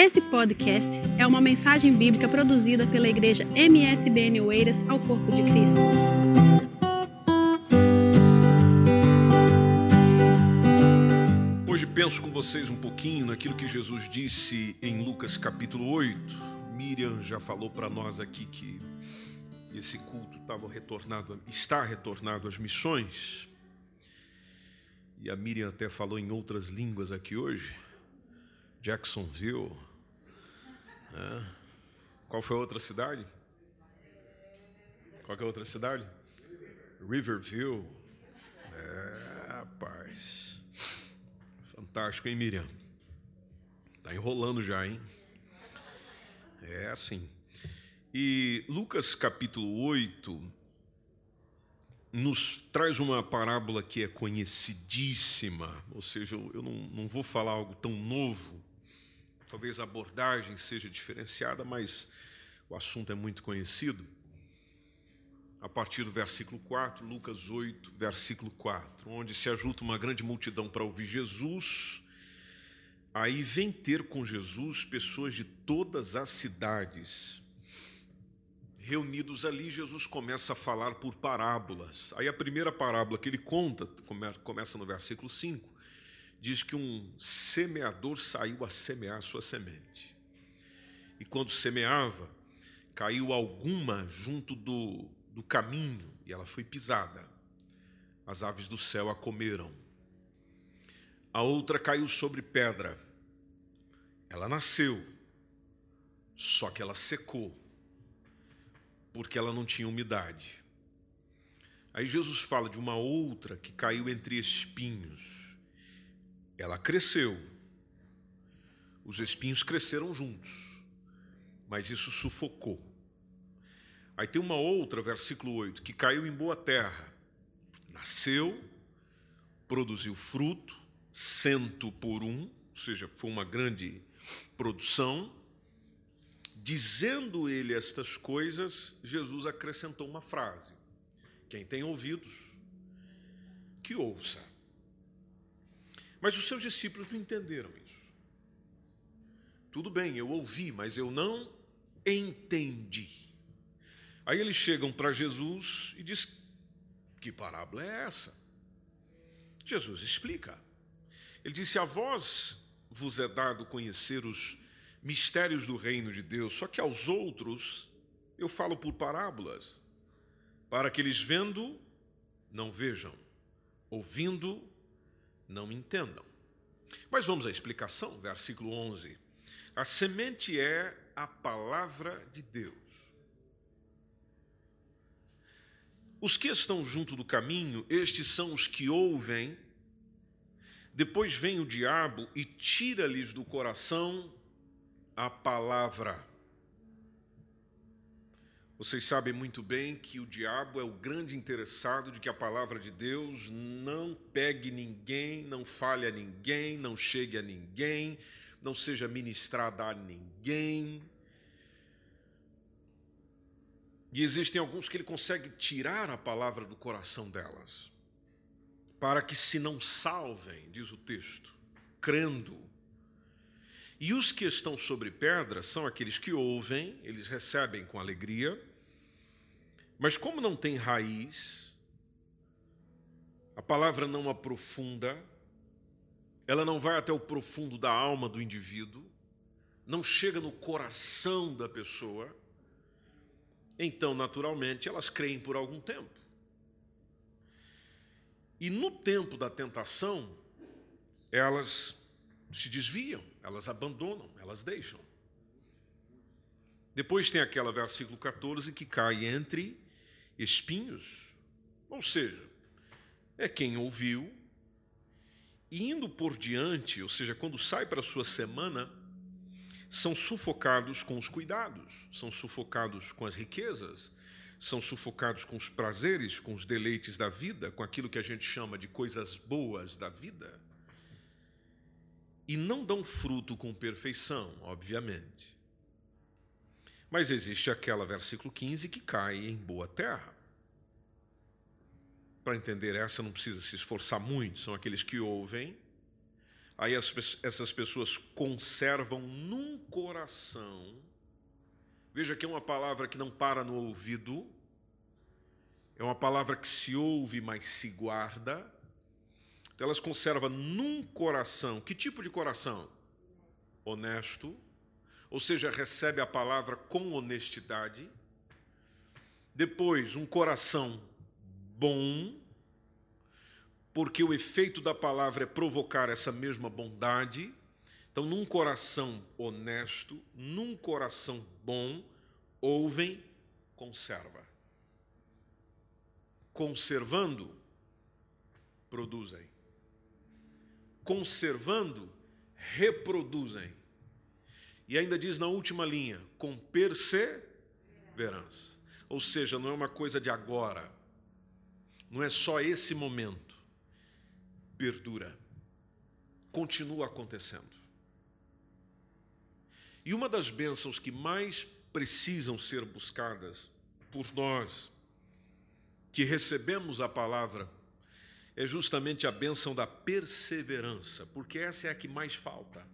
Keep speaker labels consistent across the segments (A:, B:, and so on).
A: Esse podcast é uma mensagem bíblica produzida pela igreja MSBN Oeiras ao Corpo de Cristo.
B: Hoje penso com vocês um pouquinho naquilo que Jesus disse em Lucas capítulo 8. Miriam já falou para nós aqui que esse culto estava retornado, está retornado às missões. E a Miriam até falou em outras línguas aqui hoje. Jacksonville. Né? Qual foi a outra cidade? Qual é a outra cidade? Riverville. É, rapaz. Fantástico, hein, Miriam? Tá enrolando já, hein? É assim. E Lucas capítulo 8 nos traz uma parábola que é conhecidíssima, ou seja, eu não, não vou falar algo tão novo, talvez a abordagem seja diferenciada, mas o assunto é muito conhecido. A partir do versículo 4, Lucas 8, versículo 4, onde se ajunta uma grande multidão para ouvir Jesus. Aí vem ter com Jesus pessoas de todas as cidades. Reunidos ali, Jesus começa a falar por parábolas. Aí a primeira parábola que ele conta, começa no versículo 5, diz que um semeador saiu a semear sua semente. E quando semeava, caiu alguma junto do, do caminho e ela foi pisada. As aves do céu a comeram. A outra caiu sobre pedra. Ela nasceu, só que ela secou, porque ela não tinha umidade. Aí Jesus fala de uma outra que caiu entre espinhos ela cresceu. Os espinhos cresceram juntos, mas isso sufocou. Aí tem uma outra, versículo 8, que caiu em boa terra. Nasceu, produziu fruto, cento por um, ou seja, foi uma grande produção. Dizendo ele estas coisas, Jesus acrescentou uma frase: Quem tem ouvidos, que ouça. Mas os seus discípulos não entenderam isso. Tudo bem, eu ouvi, mas eu não entendi. Aí eles chegam para Jesus e diz: Que parábola é essa? Jesus explica. Ele disse: A vós vos é dado conhecer os mistérios do reino de Deus, só que aos outros eu falo por parábolas, para que eles vendo não vejam, ouvindo não entendam. Mas vamos à explicação, versículo 11. A semente é a palavra de Deus. Os que estão junto do caminho, estes são os que ouvem, depois vem o diabo e tira-lhes do coração a palavra vocês sabem muito bem que o diabo é o grande interessado de que a palavra de Deus não pegue ninguém, não fale a ninguém, não chegue a ninguém, não seja ministrada a ninguém. E existem alguns que ele consegue tirar a palavra do coração delas, para que se não salvem, diz o texto, crendo. E os que estão sobre pedra são aqueles que ouvem, eles recebem com alegria, mas como não tem raiz, a palavra não aprofunda, ela não vai até o profundo da alma do indivíduo, não chega no coração da pessoa, então, naturalmente, elas creem por algum tempo. E no tempo da tentação, elas se desviam, elas abandonam, elas deixam. Depois tem aquela versículo 14 que cai entre espinhos. Ou seja, é quem ouviu e indo por diante, ou seja, quando sai para a sua semana, são sufocados com os cuidados, são sufocados com as riquezas, são sufocados com os prazeres, com os deleites da vida, com aquilo que a gente chama de coisas boas da vida. E não dão fruto com perfeição, obviamente. Mas existe aquela versículo 15 que cai em boa terra. Para entender essa, não precisa se esforçar muito, são aqueles que ouvem, Aí as, essas pessoas conservam num coração. Veja que é uma palavra que não para no ouvido, é uma palavra que se ouve, mas se guarda. Então elas conservam num coração. Que tipo de coração? Honesto. Ou seja, recebe a palavra com honestidade. Depois, um coração bom, porque o efeito da palavra é provocar essa mesma bondade. Então, num coração honesto, num coração bom, ouvem, conserva. Conservando, produzem. Conservando, reproduzem. E ainda diz na última linha, com perseverança. Ou seja, não é uma coisa de agora, não é só esse momento, perdura, continua acontecendo. E uma das bênçãos que mais precisam ser buscadas por nós, que recebemos a palavra, é justamente a bênção da perseverança, porque essa é a que mais falta.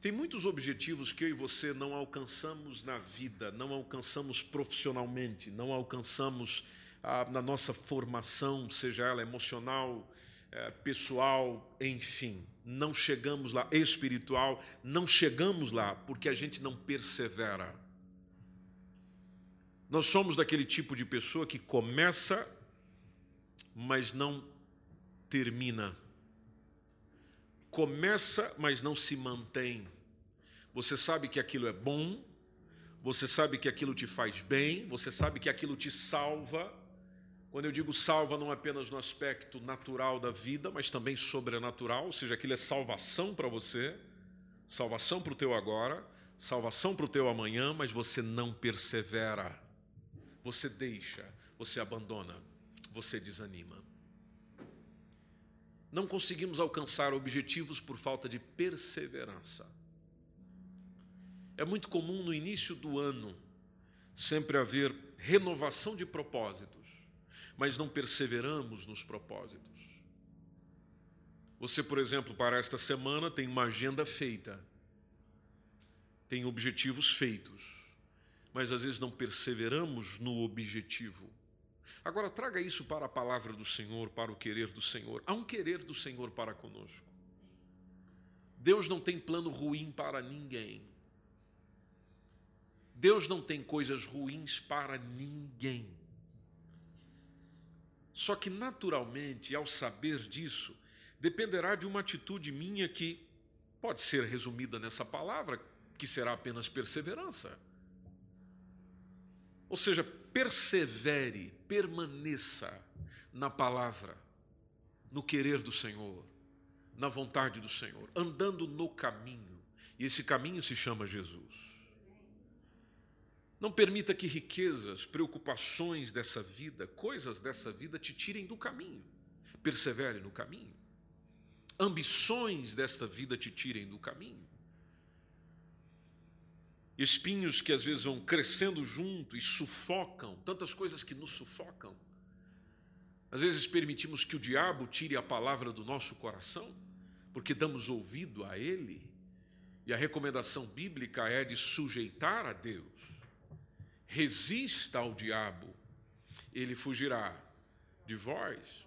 B: Tem muitos objetivos que eu e você não alcançamos na vida, não alcançamos profissionalmente, não alcançamos ah, na nossa formação, seja ela emocional, eh, pessoal, enfim. Não chegamos lá, espiritual, não chegamos lá porque a gente não persevera. Nós somos daquele tipo de pessoa que começa, mas não termina. Começa, mas não se mantém. Você sabe que aquilo é bom, você sabe que aquilo te faz bem, você sabe que aquilo te salva, quando eu digo salva, não apenas no aspecto natural da vida, mas também sobrenatural, ou seja, aquilo é salvação para você, salvação para o teu agora, salvação para o teu amanhã, mas você não persevera, você deixa, você abandona, você desanima. Não conseguimos alcançar objetivos por falta de perseverança. É muito comum no início do ano sempre haver renovação de propósitos mas não perseveramos nos propósitos. Você, por exemplo, para esta semana tem uma agenda feita, tem objetivos feitos, mas às vezes não perseveramos no objetivo. Agora, traga isso para a palavra do Senhor, para o querer do Senhor. Há um querer do Senhor para conosco. Deus não tem plano ruim para ninguém. Deus não tem coisas ruins para ninguém. Só que, naturalmente, ao saber disso, dependerá de uma atitude minha que pode ser resumida nessa palavra, que será apenas perseverança. Ou seja, persevere, permaneça na palavra, no querer do Senhor, na vontade do Senhor, andando no caminho. E esse caminho se chama Jesus. Não permita que riquezas, preocupações dessa vida, coisas dessa vida te tirem do caminho. Persevere no caminho. Ambições desta vida te tirem do caminho. Espinhos que às vezes vão crescendo junto e sufocam, tantas coisas que nos sufocam. Às vezes permitimos que o diabo tire a palavra do nosso coração, porque damos ouvido a ele. E a recomendação bíblica é de sujeitar a Deus resista ao diabo, ele fugirá de vós.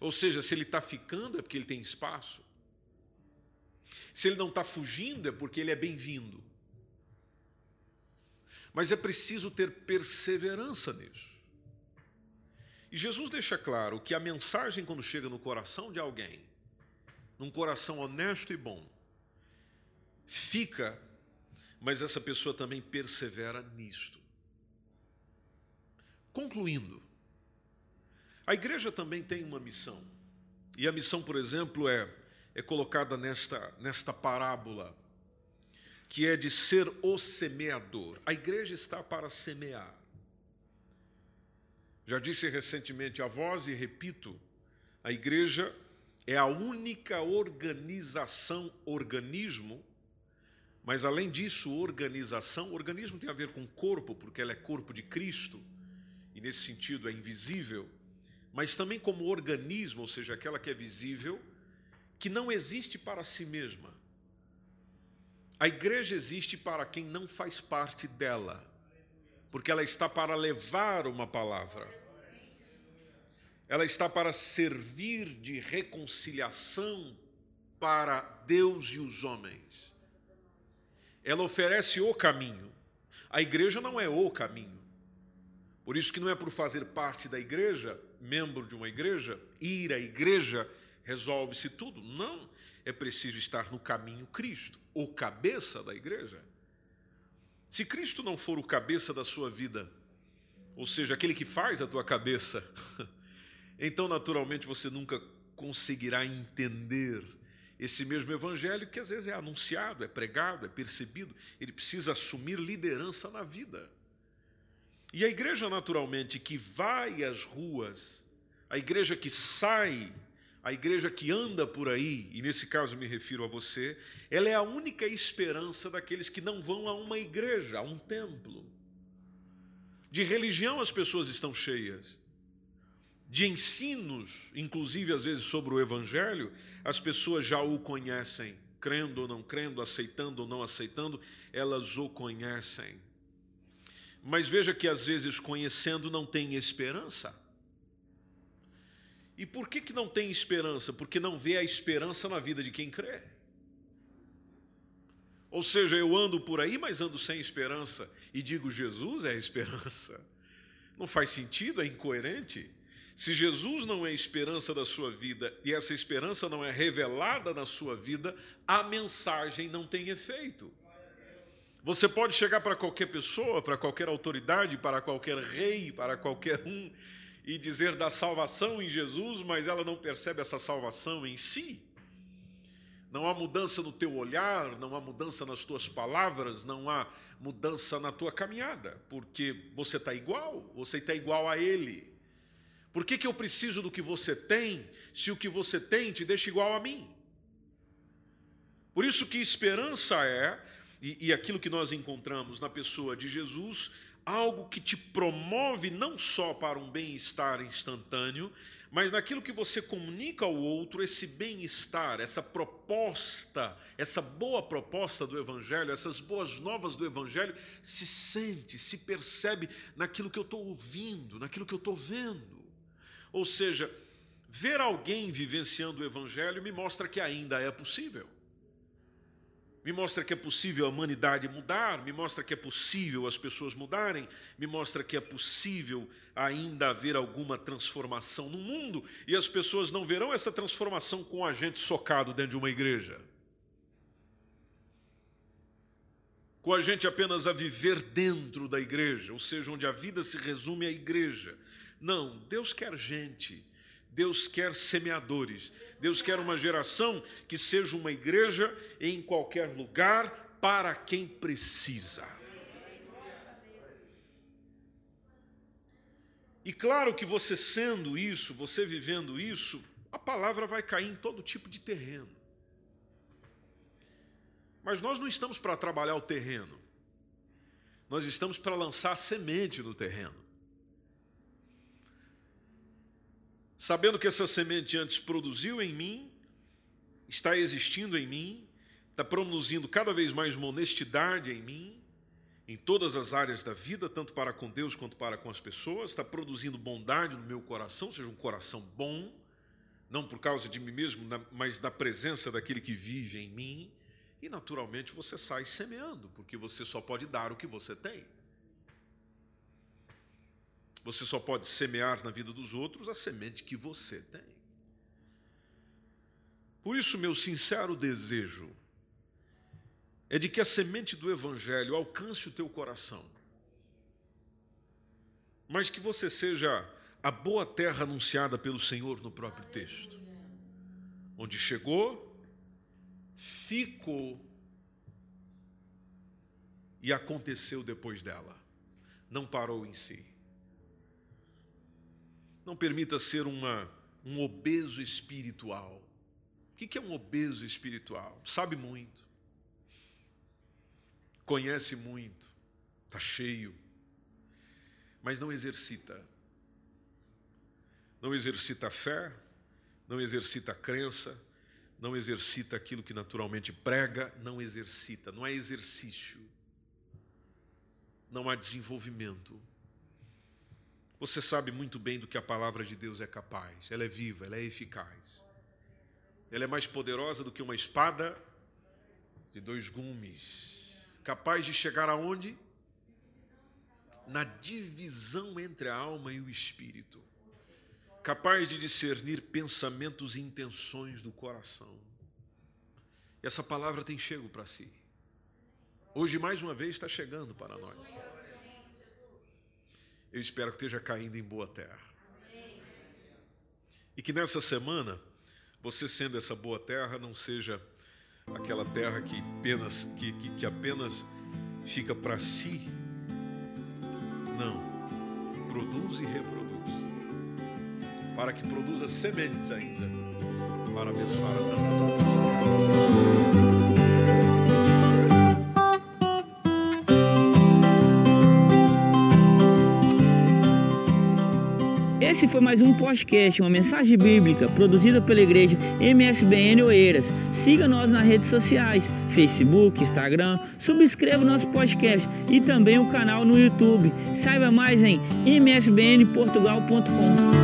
B: Ou seja, se ele está ficando é porque ele tem espaço. Se ele não está fugindo é porque ele é bem-vindo. Mas é preciso ter perseverança nisso. E Jesus deixa claro que a mensagem, quando chega no coração de alguém, num coração honesto e bom, fica, mas essa pessoa também persevera nisto. Concluindo, a igreja também tem uma missão. E a missão, por exemplo, é, é colocada nesta, nesta parábola, que é de ser o semeador. A igreja está para semear. Já disse recentemente a voz e repito, a igreja é a única organização, organismo, mas além disso, organização, organismo tem a ver com corpo, porque ela é corpo de Cristo e nesse sentido é invisível, mas também como organismo, ou seja, aquela que é visível, que não existe para si mesma. A igreja existe para quem não faz parte dela, porque ela está para levar uma palavra. Ela está para servir de reconciliação para Deus e os homens. Ela oferece o caminho. A igreja não é o caminho. Por isso que não é por fazer parte da igreja, membro de uma igreja, ir à igreja resolve-se tudo. Não, é preciso estar no caminho Cristo o cabeça da igreja. Se Cristo não for o cabeça da sua vida, ou seja, aquele que faz a tua cabeça, então naturalmente você nunca conseguirá entender esse mesmo evangelho que às vezes é anunciado, é pregado, é percebido, ele precisa assumir liderança na vida. E a igreja, naturalmente, que vai às ruas, a igreja que sai a igreja que anda por aí, e nesse caso me refiro a você, ela é a única esperança daqueles que não vão a uma igreja, a um templo. De religião as pessoas estão cheias. De ensinos, inclusive às vezes sobre o evangelho, as pessoas já o conhecem, crendo ou não crendo, aceitando ou não aceitando, elas o conhecem. Mas veja que às vezes conhecendo não tem esperança. E por que, que não tem esperança? Porque não vê a esperança na vida de quem crê. Ou seja, eu ando por aí, mas ando sem esperança. E digo, Jesus é a esperança. Não faz sentido, é incoerente. Se Jesus não é a esperança da sua vida e essa esperança não é revelada na sua vida, a mensagem não tem efeito. Você pode chegar para qualquer pessoa, para qualquer autoridade, para qualquer rei, para qualquer um, e dizer da salvação em Jesus, mas ela não percebe essa salvação em si. Não há mudança no teu olhar, não há mudança nas tuas palavras, não há mudança na tua caminhada, porque você está igual, você está igual a Ele. Por que, que eu preciso do que você tem, se o que você tem te deixa igual a mim? Por isso que esperança é, e, e aquilo que nós encontramos na pessoa de Jesus, algo que te promove não só para um bem-estar instantâneo, mas naquilo que você comunica ao outro, esse bem-estar, essa proposta, essa boa proposta do Evangelho, essas boas novas do Evangelho, se sente, se percebe naquilo que eu estou ouvindo, naquilo que eu estou vendo. Ou seja, ver alguém vivenciando o Evangelho me mostra que ainda é possível me mostra que é possível a humanidade mudar, me mostra que é possível as pessoas mudarem, me mostra que é possível ainda haver alguma transformação no mundo e as pessoas não verão essa transformação com a gente socado dentro de uma igreja. Com a gente apenas a viver dentro da igreja, ou seja, onde a vida se resume à igreja. Não, Deus quer gente, Deus quer semeadores, Deus quer uma geração que seja uma igreja em qualquer lugar para quem precisa. E claro que você sendo isso, você vivendo isso, a palavra vai cair em todo tipo de terreno. Mas nós não estamos para trabalhar o terreno. Nós estamos para lançar semente no terreno. Sabendo que essa semente antes produziu em mim, está existindo em mim, está produzindo cada vez mais uma honestidade em mim, em todas as áreas da vida, tanto para com Deus quanto para com as pessoas, está produzindo bondade no meu coração, seja um coração bom, não por causa de mim mesmo, mas da presença daquele que vive em mim, e naturalmente você sai semeando, porque você só pode dar o que você tem. Você só pode semear na vida dos outros a semente que você tem. Por isso, meu sincero desejo é de que a semente do Evangelho alcance o teu coração, mas que você seja a boa terra anunciada pelo Senhor no próprio texto, onde chegou, ficou e aconteceu depois dela, não parou em si. Não permita ser uma, um obeso espiritual. O que é um obeso espiritual? Sabe muito, conhece muito, está cheio, mas não exercita. Não exercita a fé, não exercita a crença, não exercita aquilo que naturalmente prega, não exercita, não há exercício, não há desenvolvimento. Você sabe muito bem do que a palavra de Deus é capaz, ela é viva, ela é eficaz, ela é mais poderosa do que uma espada de dois gumes, capaz de chegar aonde? Na divisão entre a alma e o espírito capaz de discernir pensamentos e intenções do coração. E essa palavra tem chego para si. Hoje, mais uma vez, está chegando para nós. Eu espero que esteja caindo em boa terra. E que nessa semana, você sendo essa boa terra, não seja aquela terra que apenas, que, que, que apenas fica para si. Não. Produz e reproduz para que produza sementes ainda, para abençoar a tantas outras
C: Esse foi mais um podcast, uma mensagem bíblica produzida pela igreja MSBN Oeiras. Siga nós nas redes sociais, Facebook, Instagram, subscreva o nosso podcast e também o canal no YouTube. Saiba mais em msbnportugal.com.